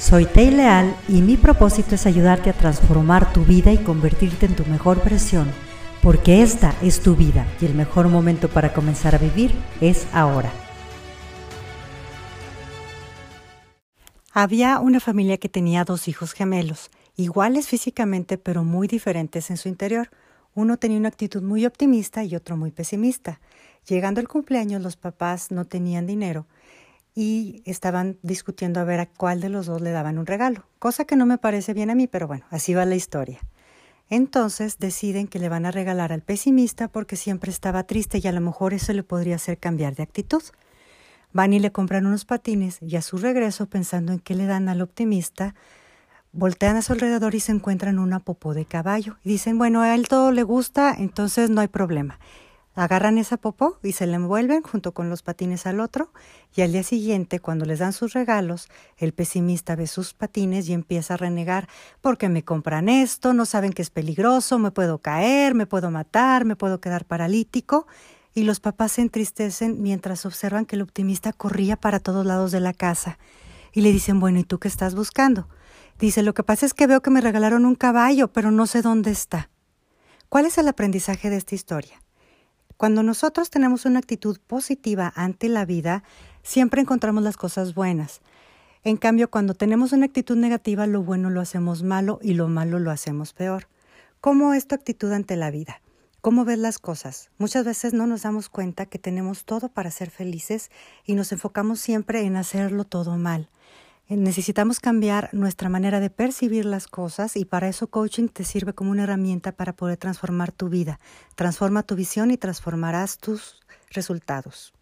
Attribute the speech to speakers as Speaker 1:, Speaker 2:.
Speaker 1: Soy Tei Leal y mi propósito es ayudarte a transformar tu vida y convertirte en tu mejor versión, porque esta es tu vida y el mejor momento para comenzar a vivir es ahora. Había una familia que tenía dos hijos gemelos, iguales físicamente pero muy diferentes en su interior. Uno tenía una actitud muy optimista y otro muy pesimista. Llegando el cumpleaños los papás no tenían dinero y estaban discutiendo a ver a cuál de los dos le daban un regalo, cosa que no me parece bien a mí, pero bueno, así va la historia. Entonces deciden que le van a regalar al pesimista porque siempre estaba triste y a lo mejor eso le podría hacer cambiar de actitud. Van y le compran unos patines y a su regreso, pensando en qué le dan al optimista, voltean a su alrededor y se encuentran una popó de caballo. Y dicen, bueno, a él todo le gusta, entonces no hay problema. Agarran esa popó y se la envuelven junto con los patines al otro y al día siguiente, cuando les dan sus regalos, el pesimista ve sus patines y empieza a renegar porque me compran esto, no saben que es peligroso, me puedo caer, me puedo matar, me puedo quedar paralítico y los papás se entristecen mientras observan que el optimista corría para todos lados de la casa. Y le dicen, bueno, ¿y tú qué estás buscando? Dice, lo que pasa es que veo que me regalaron un caballo, pero no sé dónde está. ¿Cuál es el aprendizaje de esta historia? Cuando nosotros tenemos una actitud positiva ante la vida, siempre encontramos las cosas buenas. En cambio, cuando tenemos una actitud negativa, lo bueno lo hacemos malo y lo malo lo hacemos peor. ¿Cómo es tu actitud ante la vida? ¿Cómo ves las cosas? Muchas veces no nos damos cuenta que tenemos todo para ser felices y nos enfocamos siempre en hacerlo todo mal. Eh, necesitamos cambiar nuestra manera de percibir las cosas y para eso coaching te sirve como una herramienta para poder transformar tu vida. Transforma tu visión y transformarás tus resultados.